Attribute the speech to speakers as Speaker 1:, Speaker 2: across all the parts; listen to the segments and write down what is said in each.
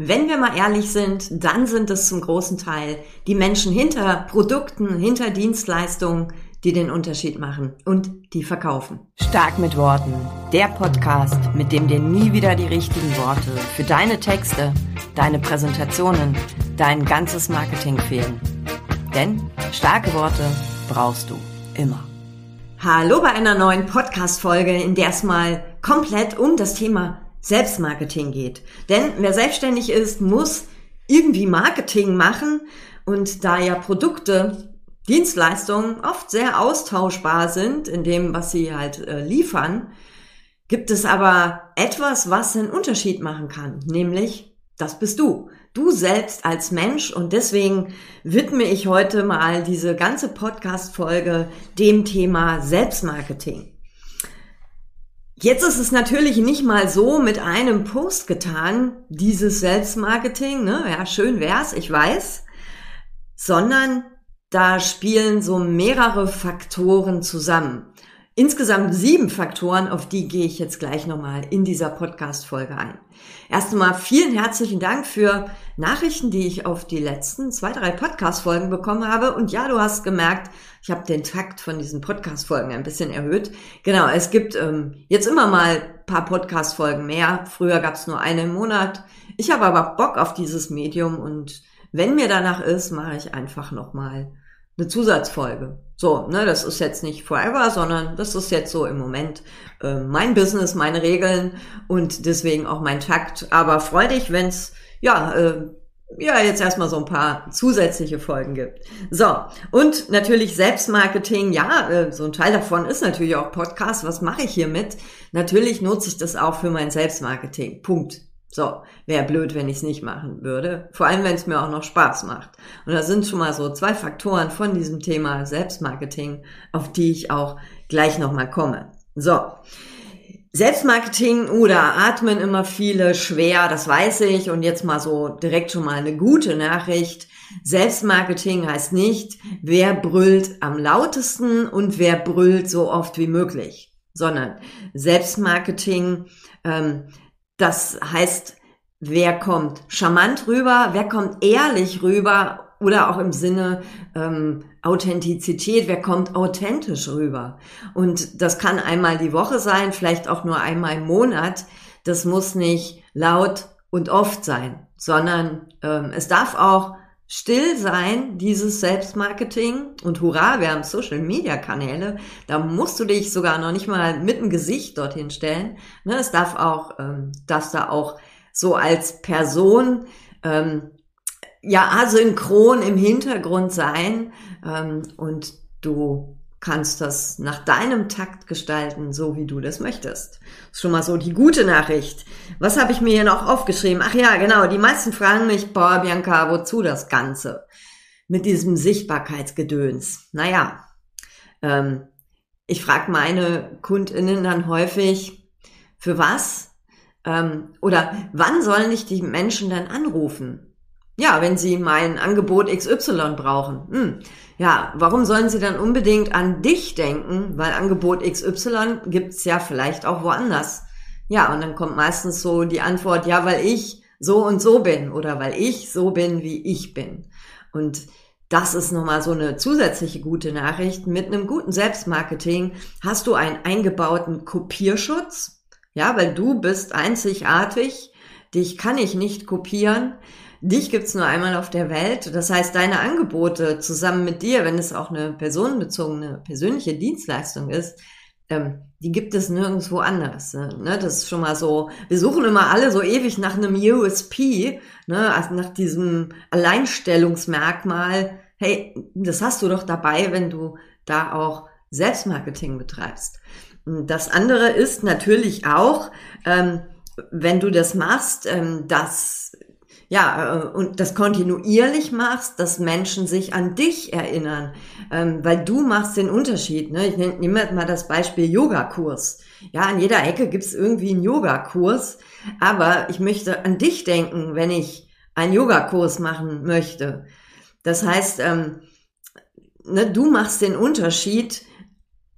Speaker 1: wenn wir mal ehrlich sind, dann sind es zum großen Teil die Menschen hinter Produkten, hinter Dienstleistungen, die den Unterschied machen und die verkaufen.
Speaker 2: Stark mit Worten. Der Podcast, mit dem dir nie wieder die richtigen Worte für deine Texte, deine Präsentationen, dein ganzes Marketing fehlen. Denn starke Worte brauchst du immer.
Speaker 1: Hallo bei einer neuen Podcast-Folge, in der es mal komplett um das Thema Selbstmarketing geht. Denn wer selbstständig ist, muss irgendwie Marketing machen und da ja Produkte Dienstleistungen oft sehr austauschbar sind in dem, was sie halt äh, liefern, gibt es aber etwas, was einen Unterschied machen kann, nämlich das bist du. Du selbst als Mensch und deswegen widme ich heute mal diese ganze Podcast-Folge dem Thema Selbstmarketing. Jetzt ist es natürlich nicht mal so mit einem Post getan, dieses Selbstmarketing, ne? Ja, schön wär's, ich weiß, sondern da spielen so mehrere Faktoren zusammen. Insgesamt sieben Faktoren, auf die gehe ich jetzt gleich nochmal in dieser Podcast-Folge ein. Erst einmal vielen herzlichen Dank für Nachrichten, die ich auf die letzten zwei, drei Podcast-Folgen bekommen habe. Und ja, du hast gemerkt, ich habe den Takt von diesen Podcast-Folgen ein bisschen erhöht. Genau, es gibt ähm, jetzt immer mal paar Podcast-Folgen mehr. Früher gab es nur eine im Monat. Ich habe aber Bock auf dieses Medium und wenn mir danach ist, mache ich einfach nochmal eine Zusatzfolge. So, ne, das ist jetzt nicht forever, sondern das ist jetzt so im Moment äh, mein Business, meine Regeln und deswegen auch mein Takt. Aber freu dich, wenn's ja äh, ja jetzt erstmal so ein paar zusätzliche Folgen gibt. So, und natürlich Selbstmarketing, ja, äh, so ein Teil davon ist natürlich auch Podcast. Was mache ich hiermit? Natürlich nutze ich das auch für mein Selbstmarketing. Punkt. So, wäre blöd, wenn ich es nicht machen würde. Vor allem, wenn es mir auch noch Spaß macht. Und da sind schon mal so zwei Faktoren von diesem Thema Selbstmarketing, auf die ich auch gleich nochmal komme. So. Selbstmarketing oder atmen immer viele schwer, das weiß ich. Und jetzt mal so direkt schon mal eine gute Nachricht. Selbstmarketing heißt nicht, wer brüllt am lautesten und wer brüllt so oft wie möglich, sondern Selbstmarketing ähm, das heißt, wer kommt charmant rüber, wer kommt ehrlich rüber oder auch im Sinne ähm, Authentizität, wer kommt authentisch rüber. Und das kann einmal die Woche sein, vielleicht auch nur einmal im Monat. Das muss nicht laut und oft sein, sondern ähm, es darf auch still sein, dieses Selbstmarketing und hurra, wir haben Social Media Kanäle, da musst du dich sogar noch nicht mal mit dem Gesicht dorthin stellen. Ne, es darf auch, ähm, darfst da auch so als Person ähm, ja asynchron im Hintergrund sein ähm, und du kannst das nach deinem Takt gestalten, so wie du das möchtest. Ist schon mal so die gute Nachricht. Was habe ich mir hier noch aufgeschrieben? Ach ja, genau, die meisten fragen mich, boah, Bianca, wozu das Ganze? Mit diesem Sichtbarkeitsgedöns. Naja, ähm, ich frage meine KundInnen dann häufig, für was? Ähm, oder wann sollen dich die Menschen dann anrufen? Ja, wenn sie mein Angebot XY brauchen. Hm ja, warum sollen sie dann unbedingt an dich denken? Weil Angebot XY gibt's ja vielleicht auch woanders. Ja, und dann kommt meistens so die Antwort, ja, weil ich so und so bin oder weil ich so bin, wie ich bin. Und das ist nochmal so eine zusätzliche gute Nachricht. Mit einem guten Selbstmarketing hast du einen eingebauten Kopierschutz. Ja, weil du bist einzigartig. Dich kann ich nicht kopieren. Dich gibt's nur einmal auf der Welt. Das heißt, deine Angebote zusammen mit dir, wenn es auch eine personenbezogene, persönliche Dienstleistung ist, ähm, die gibt es nirgendwo anders. Ne? Das ist schon mal so. Wir suchen immer alle so ewig nach einem USP, ne? also nach diesem Alleinstellungsmerkmal. Hey, das hast du doch dabei, wenn du da auch Selbstmarketing betreibst. Das andere ist natürlich auch, ähm, wenn du das machst, ähm, dass ja, äh, und das kontinuierlich machst, dass Menschen sich an dich erinnern, ähm, weil du machst den Unterschied. Ne? Ich nehme mal das Beispiel Yogakurs. Ja, an jeder Ecke gibt's irgendwie einen Yogakurs, aber ich möchte an dich denken, wenn ich einen Yogakurs machen möchte. Das heißt, ähm, ne, du machst den Unterschied,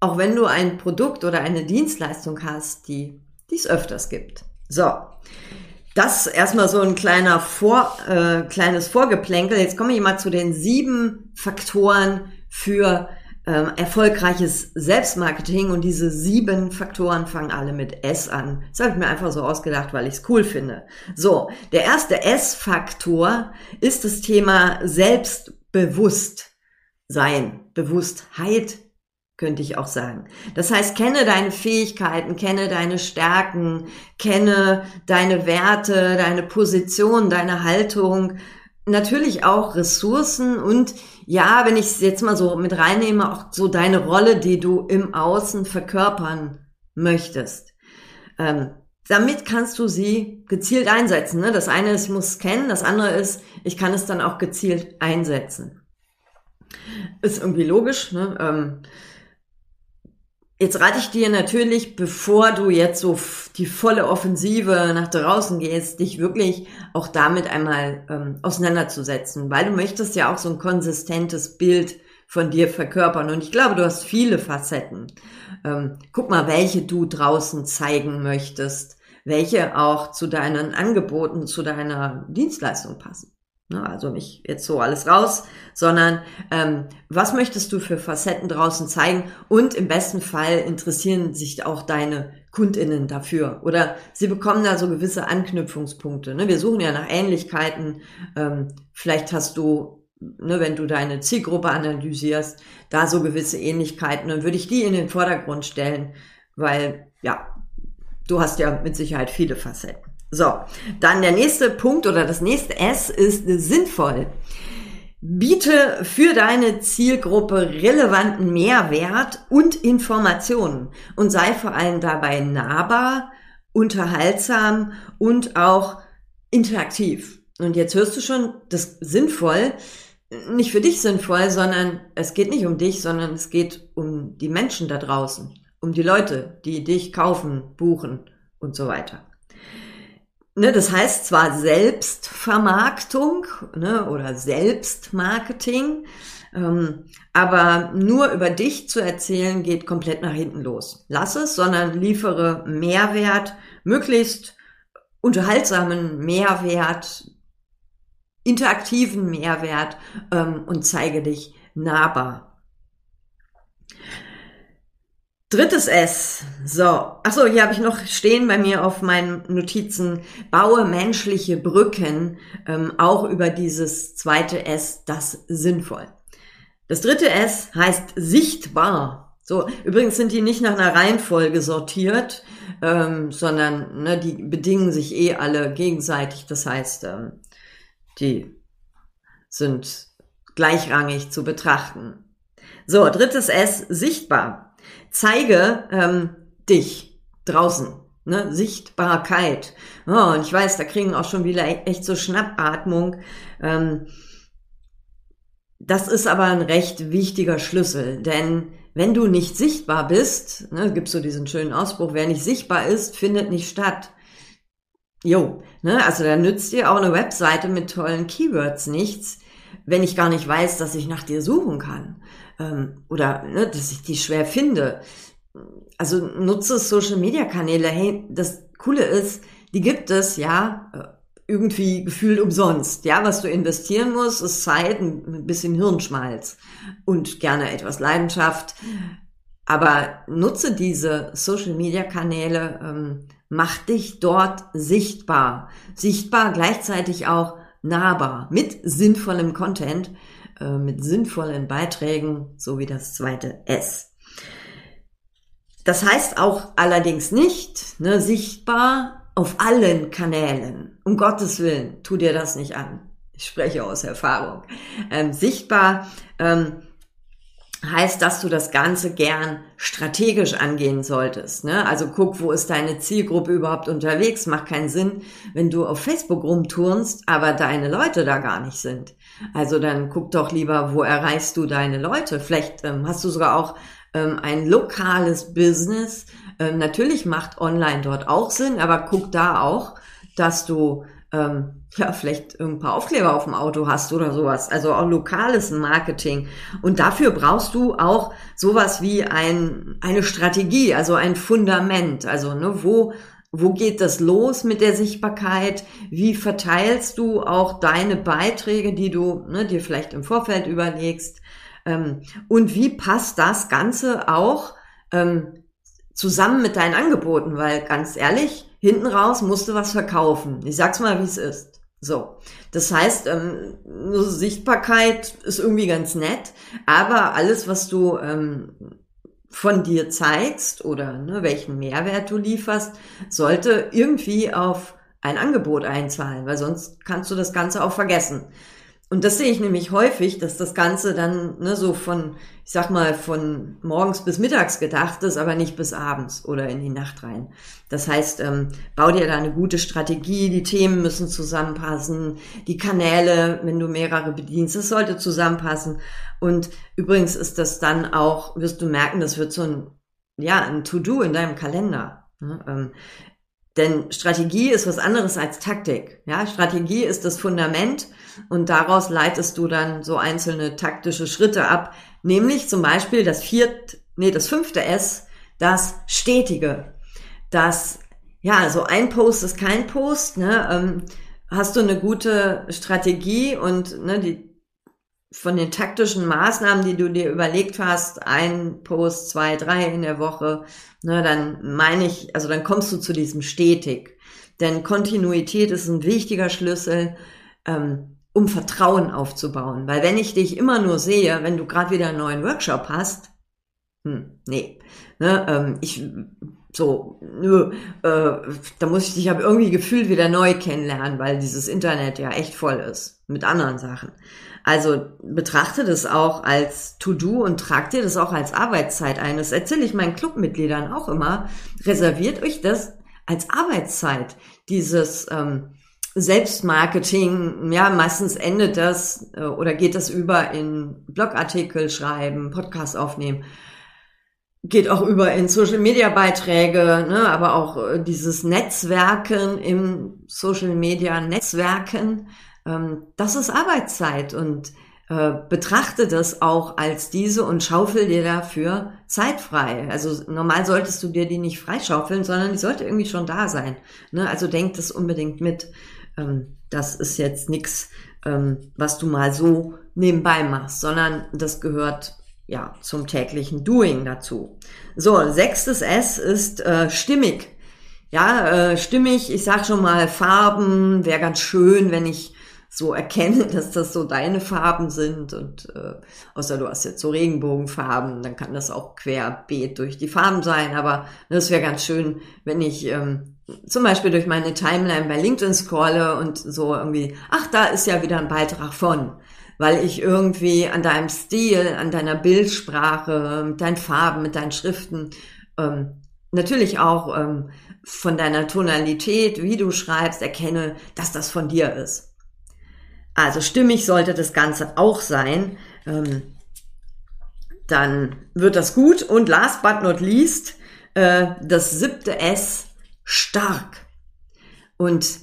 Speaker 1: auch wenn du ein Produkt oder eine Dienstleistung hast, die es öfters gibt. So, das erstmal so ein kleiner Vor, äh, kleines Vorgeplänkel. Jetzt komme ich mal zu den sieben Faktoren für ähm, erfolgreiches Selbstmarketing und diese sieben Faktoren fangen alle mit S an. Das habe ich mir einfach so ausgedacht, weil ich es cool finde. So, der erste S-Faktor ist das Thema Selbstbewusstsein, Bewusstheit könnte ich auch sagen. Das heißt, kenne deine Fähigkeiten, kenne deine Stärken, kenne deine Werte, deine Position, deine Haltung, natürlich auch Ressourcen und ja, wenn ich es jetzt mal so mit reinnehme, auch so deine Rolle, die du im Außen verkörpern möchtest. Ähm, damit kannst du sie gezielt einsetzen. Ne? Das eine ist, ich muss es kennen, das andere ist, ich kann es dann auch gezielt einsetzen. Ist irgendwie logisch. Ne? Ähm, Jetzt rate ich dir natürlich, bevor du jetzt so die volle Offensive nach draußen gehst, dich wirklich auch damit einmal ähm, auseinanderzusetzen, weil du möchtest ja auch so ein konsistentes Bild von dir verkörpern. Und ich glaube, du hast viele Facetten. Ähm, guck mal, welche du draußen zeigen möchtest, welche auch zu deinen Angeboten, zu deiner Dienstleistung passen. Ne, also nicht jetzt so alles raus, sondern ähm, was möchtest du für Facetten draußen zeigen? Und im besten Fall interessieren sich auch deine KundInnen dafür oder sie bekommen da so gewisse Anknüpfungspunkte. Ne? Wir suchen ja nach Ähnlichkeiten. Ähm, vielleicht hast du, ne, wenn du deine Zielgruppe analysierst, da so gewisse Ähnlichkeiten. Dann würde ich die in den Vordergrund stellen, weil ja, du hast ja mit Sicherheit viele Facetten. So, dann der nächste Punkt oder das nächste S ist sinnvoll. Biete für deine Zielgruppe relevanten Mehrwert und Informationen und sei vor allem dabei nahbar, unterhaltsam und auch interaktiv. Und jetzt hörst du schon, das sinnvoll, nicht für dich sinnvoll, sondern es geht nicht um dich, sondern es geht um die Menschen da draußen, um die Leute, die dich kaufen, buchen und so weiter. Ne, das heißt zwar Selbstvermarktung ne, oder Selbstmarketing, ähm, aber nur über dich zu erzählen geht komplett nach hinten los. Lass es, sondern liefere Mehrwert, möglichst unterhaltsamen Mehrwert, interaktiven Mehrwert ähm, und zeige dich nahbar. Drittes S. So. Achso, hier habe ich noch stehen bei mir auf meinen Notizen. Baue menschliche Brücken, ähm, auch über dieses zweite S, das sinnvoll. Das dritte S heißt sichtbar. So, übrigens sind die nicht nach einer Reihenfolge sortiert, ähm, sondern ne, die bedingen sich eh alle gegenseitig. Das heißt, ähm, die sind gleichrangig zu betrachten. So, drittes S, sichtbar zeige ähm, dich draußen. Ne, Sichtbarkeit. Oh, und ich weiß, da kriegen auch schon wieder e-, echt so Schnappatmung. Ähm, das ist aber ein recht wichtiger Schlüssel, denn wenn du nicht sichtbar bist, ne, gibt so diesen schönen Ausspruch, wer nicht sichtbar ist, findet nicht statt. Jo, ne, also da nützt dir auch eine Webseite mit tollen Keywords nichts, wenn ich gar nicht weiß, dass ich nach dir suchen kann ähm, oder ne, dass ich die schwer finde. Also nutze Social-Media-Kanäle. Hey, das Coole ist, die gibt es ja äh, irgendwie gefühlt umsonst. Ja, was du investieren musst, ist Zeit, ein bisschen Hirnschmalz und gerne etwas Leidenschaft. Aber nutze diese Social-Media-Kanäle, ähm, mach dich dort sichtbar. Sichtbar gleichzeitig auch nahbar mit sinnvollem Content äh, mit sinnvollen Beiträgen, so wie das zweite S. Das heißt auch allerdings nicht ne, sichtbar auf allen Kanälen. Um Gottes Willen, tu dir das nicht an. Ich spreche aus Erfahrung. Ähm, sichtbar ähm, heißt, dass du das Ganze gern strategisch angehen solltest. Ne? Also guck, wo ist deine Zielgruppe überhaupt unterwegs? Macht keinen Sinn, wenn du auf Facebook rumturnst, aber deine Leute da gar nicht sind. Also dann guck doch lieber, wo erreichst du deine Leute? Vielleicht ähm, hast du sogar auch ähm, ein lokales Business. Ähm, natürlich macht online dort auch Sinn, aber guck da auch, dass du ähm, ja vielleicht ein paar Aufkleber auf dem Auto hast oder sowas. Also auch lokales Marketing. Und dafür brauchst du auch sowas wie ein, eine Strategie, also ein Fundament. Also ne, wo wo geht das los mit der Sichtbarkeit? Wie verteilst du auch deine Beiträge, die du ne, dir vielleicht im Vorfeld überlegst? Ähm, und wie passt das Ganze auch ähm, zusammen mit deinen Angeboten? Weil ganz ehrlich, hinten raus musst du was verkaufen. Ich sag's mal, wie es ist. So, das heißt, ähm, Sichtbarkeit ist irgendwie ganz nett, aber alles, was du ähm, von dir zeigst oder ne, welchen Mehrwert du lieferst, sollte irgendwie auf ein Angebot einzahlen, weil sonst kannst du das Ganze auch vergessen. Und das sehe ich nämlich häufig, dass das Ganze dann ne, so von, ich sag mal, von morgens bis mittags gedacht ist, aber nicht bis abends oder in die Nacht rein. Das heißt, ähm, bau dir da eine gute Strategie, die Themen müssen zusammenpassen, die Kanäle, wenn du mehrere bedienst, das sollte zusammenpassen. Und übrigens ist das dann auch, wirst du merken, das wird so ein, ja, ein To-Do in deinem Kalender. Ne? Ähm, denn Strategie ist was anderes als Taktik. Ja, Strategie ist das Fundament und daraus leitest du dann so einzelne taktische Schritte ab, nämlich zum Beispiel das vierte, nee, das fünfte S, das Stetige. Das, ja, so ein Post ist kein Post, ne, ähm, hast du eine gute Strategie und ne, die, von den taktischen Maßnahmen, die du dir überlegt hast, ein Post, zwei, drei in der Woche, ne, dann meine ich, also dann kommst du zu diesem stetig. Denn Kontinuität ist ein wichtiger Schlüssel. Ähm, um Vertrauen aufzubauen. Weil wenn ich dich immer nur sehe, wenn du gerade wieder einen neuen Workshop hast, hm, nee, ne, ähm, ich so, nö, äh, da muss ich dich aber irgendwie gefühlt wieder neu kennenlernen, weil dieses Internet ja echt voll ist mit anderen Sachen. Also betrachte das auch als To-Do und trag dir das auch als Arbeitszeit ein. Das erzähle ich meinen Clubmitgliedern auch immer. Reserviert euch das als Arbeitszeit. Dieses ähm, Selbstmarketing, ja, meistens endet das äh, oder geht das über in Blogartikel schreiben, Podcast aufnehmen, geht auch über in Social Media Beiträge, ne, aber auch äh, dieses Netzwerken im Social Media Netzwerken, ähm, das ist Arbeitszeit und äh, betrachte das auch als diese und schaufel dir dafür Zeit frei. Also normal solltest du dir die nicht freischaufeln, sondern die sollte irgendwie schon da sein. Ne? Also denk das unbedingt mit. Ähm, das ist jetzt nichts, ähm, was du mal so nebenbei machst, sondern das gehört ja zum täglichen Doing dazu. So, sechstes S ist äh, stimmig. Ja, äh, stimmig, ich sag schon mal, Farben wäre ganz schön, wenn ich so erkenne, dass das so deine Farben sind. Und äh, außer du hast jetzt so Regenbogenfarben, dann kann das auch querbeet durch die Farben sein, aber das wäre ganz schön, wenn ich ähm, zum Beispiel durch meine Timeline bei LinkedIn scrolle und so irgendwie, ach, da ist ja wieder ein Beitrag von, weil ich irgendwie an deinem Stil, an deiner Bildsprache, mit deinen Farben, mit deinen Schriften, ähm, natürlich auch ähm, von deiner Tonalität, wie du schreibst, erkenne, dass das von dir ist. Also stimmig sollte das Ganze auch sein. Ähm, dann wird das gut. Und last but not least, äh, das siebte S stark. Und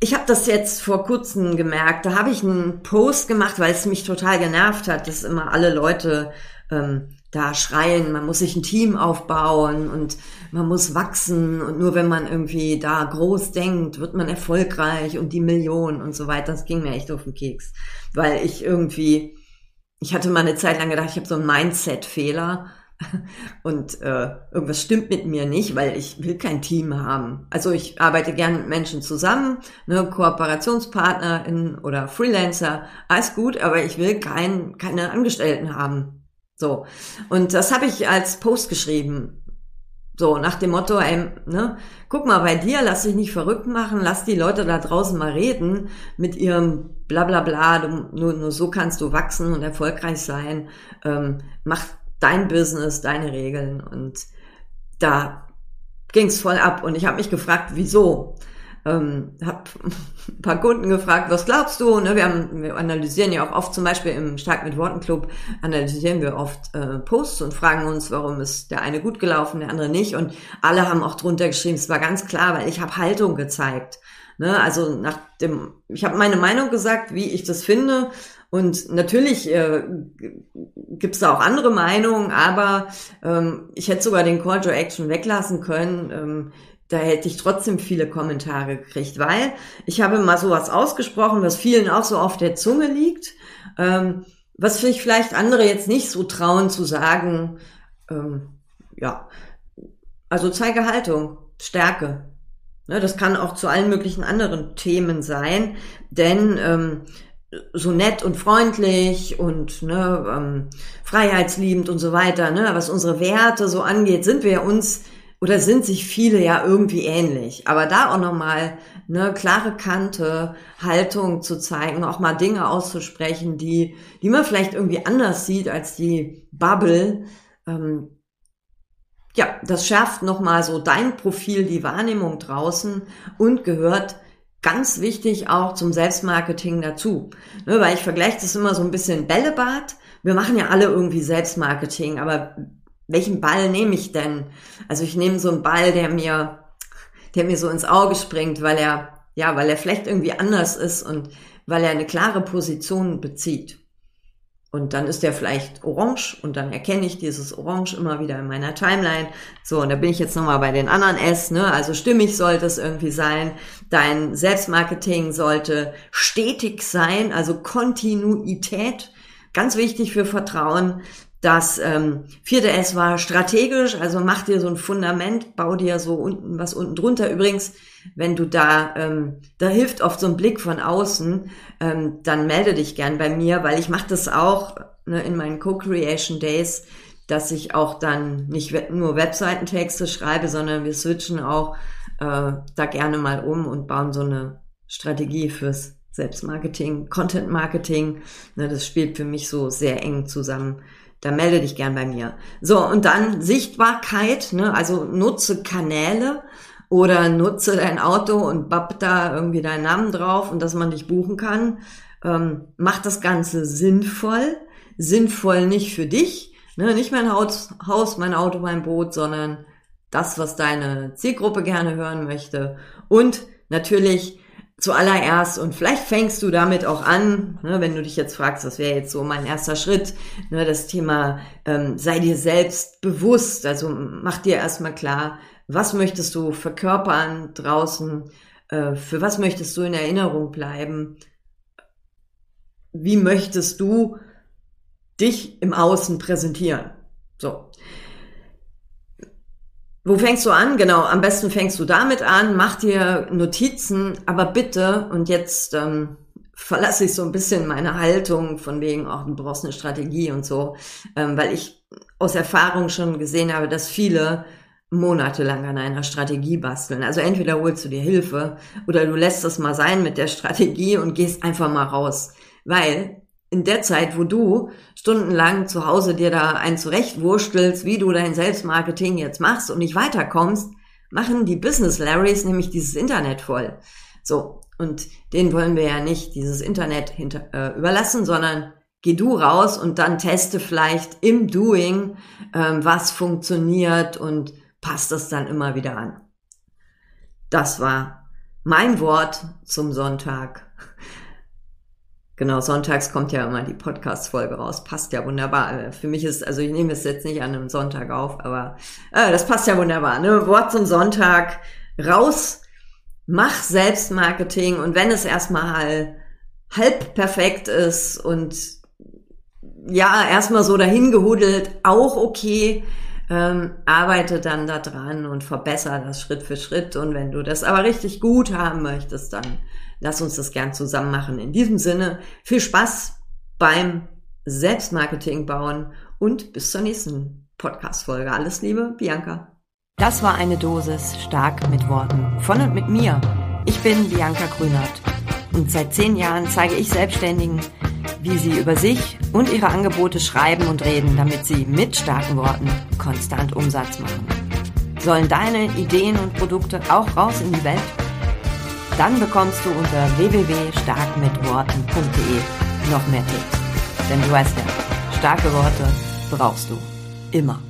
Speaker 1: ich habe das jetzt vor kurzem gemerkt. Da habe ich einen Post gemacht, weil es mich total genervt hat, dass immer alle Leute ähm, da schreien, man muss sich ein Team aufbauen und man muss wachsen und nur wenn man irgendwie da groß denkt, wird man erfolgreich und die Millionen und so weiter. Das ging mir echt auf den Keks, weil ich irgendwie, ich hatte mal eine Zeit lang gedacht, ich habe so einen Mindset-Fehler und äh, irgendwas stimmt mit mir nicht, weil ich will kein Team haben. Also ich arbeite gern mit Menschen zusammen, ne, KooperationspartnerInnen oder Freelancer, alles gut, aber ich will kein, keine Angestellten haben. So. Und das habe ich als Post geschrieben. So, nach dem Motto, ey, ne, guck mal bei dir, lass dich nicht verrückt machen, lass die Leute da draußen mal reden mit ihrem bla bla bla, nur, nur so kannst du wachsen und erfolgreich sein. Ähm, mach dein Business, deine Regeln und da ging's voll ab und ich habe mich gefragt, wieso? Ähm, habe ein paar Kunden gefragt, was glaubst du? Ne, wir, haben, wir analysieren ja auch oft, zum Beispiel im Stark mit Worten Club, analysieren wir oft äh, Posts und fragen uns, warum ist der eine gut gelaufen, der andere nicht. Und alle haben auch drunter geschrieben, es war ganz klar, weil ich habe Haltung gezeigt. Ne, also nach dem, ich habe meine Meinung gesagt, wie ich das finde und natürlich äh, gibt es da auch andere Meinungen, aber ähm, ich hätte sogar den Call to Action weglassen können. Ähm, da hätte ich trotzdem viele Kommentare gekriegt, weil ich habe mal sowas ausgesprochen, was vielen auch so auf der Zunge liegt, ähm, was sich vielleicht andere jetzt nicht so trauen zu sagen. Ähm, ja, also zeige Haltung, Stärke. Ne, das kann auch zu allen möglichen anderen Themen sein, denn ähm, so nett und freundlich und ne, ähm, freiheitsliebend und so weiter, ne, was unsere Werte so angeht, sind wir uns oder sind sich viele ja irgendwie ähnlich. Aber da auch nochmal eine klare Kante, Haltung zu zeigen, auch mal Dinge auszusprechen, die, die man vielleicht irgendwie anders sieht als die Bubble. Ähm, ja, das schärft nochmal so dein Profil, die Wahrnehmung draußen und gehört ganz wichtig auch zum Selbstmarketing dazu. Ne, weil ich vergleiche das immer so ein bisschen Bällebad. Wir machen ja alle irgendwie Selbstmarketing, aber welchen Ball nehme ich denn? Also ich nehme so einen Ball, der mir, der mir so ins Auge springt, weil er, ja, weil er vielleicht irgendwie anders ist und weil er eine klare Position bezieht. Und dann ist der vielleicht orange und dann erkenne ich dieses Orange immer wieder in meiner Timeline. So, und da bin ich jetzt nochmal bei den anderen S, ne? Also stimmig sollte es irgendwie sein. Dein Selbstmarketing sollte stetig sein, also Kontinuität. Ganz wichtig für Vertrauen. Das ähm, vierte S war strategisch, also mach dir so ein Fundament, bau dir so unten was unten drunter. Übrigens, wenn du da, ähm, da hilft oft so ein Blick von außen, ähm, dann melde dich gern bei mir, weil ich mache das auch ne, in meinen Co-Creation Days, dass ich auch dann nicht nur Webseitentexte schreibe, sondern wir switchen auch äh, da gerne mal um und bauen so eine Strategie fürs Selbstmarketing, Content Marketing. Ne, das spielt für mich so sehr eng zusammen da melde dich gern bei mir. So, und dann Sichtbarkeit, ne? also nutze Kanäle oder nutze dein Auto und bapp da irgendwie deinen Namen drauf und dass man dich buchen kann. Ähm, mach das Ganze sinnvoll. Sinnvoll nicht für dich, ne? nicht mein Haus, Haus, mein Auto, mein Boot, sondern das, was deine Zielgruppe gerne hören möchte. Und natürlich zuallererst, und vielleicht fängst du damit auch an, ne, wenn du dich jetzt fragst, das wäre jetzt so mein erster Schritt, ne, das Thema, ähm, sei dir selbst bewusst, also mach dir erstmal klar, was möchtest du verkörpern draußen, äh, für was möchtest du in Erinnerung bleiben, wie möchtest du dich im Außen präsentieren. So. Wo fängst du an? Genau, am besten fängst du damit an, mach dir Notizen, aber bitte, und jetzt ähm, verlasse ich so ein bisschen meine Haltung von wegen, auch du brauchst eine Strategie und so, ähm, weil ich aus Erfahrung schon gesehen habe, dass viele monatelang an einer Strategie basteln. Also entweder holst du dir Hilfe oder du lässt es mal sein mit der Strategie und gehst einfach mal raus. Weil in der Zeit, wo du stundenlang zu Hause dir da ein zurechtwurstelst, wie du dein Selbstmarketing jetzt machst und nicht weiterkommst, machen die Business Larrys nämlich dieses Internet voll. So. Und denen wollen wir ja nicht dieses Internet hinter, äh, überlassen, sondern geh du raus und dann teste vielleicht im Doing, ähm, was funktioniert und passt das dann immer wieder an. Das war mein Wort zum Sonntag. Genau, sonntags kommt ja immer die Podcast-Folge raus. Passt ja wunderbar. Für mich ist, also ich nehme es jetzt nicht an einem Sonntag auf, aber äh, das passt ja wunderbar. Ne? Wort zum Sonntag. Raus, mach Selbstmarketing und wenn es erstmal halb perfekt ist und ja, erstmal so dahin gehudelt, auch okay. Ähm, arbeite dann da dran und verbessere das Schritt für Schritt. Und wenn du das aber richtig gut haben möchtest, dann Lass uns das gern zusammen machen. In diesem Sinne, viel Spaß beim Selbstmarketing bauen und bis zur nächsten Podcast-Folge. Alles Liebe, Bianca.
Speaker 2: Das war eine Dosis stark mit Worten. Von und mit mir. Ich bin Bianca Grünert. Und seit zehn Jahren zeige ich Selbstständigen, wie sie über sich und ihre Angebote schreiben und reden, damit sie mit starken Worten konstant Umsatz machen. Sollen deine Ideen und Produkte auch raus in die Welt? Dann bekommst du unter www.starkmitworten.de noch mehr Tipps. Denn du weißt ja, starke Worte brauchst du immer.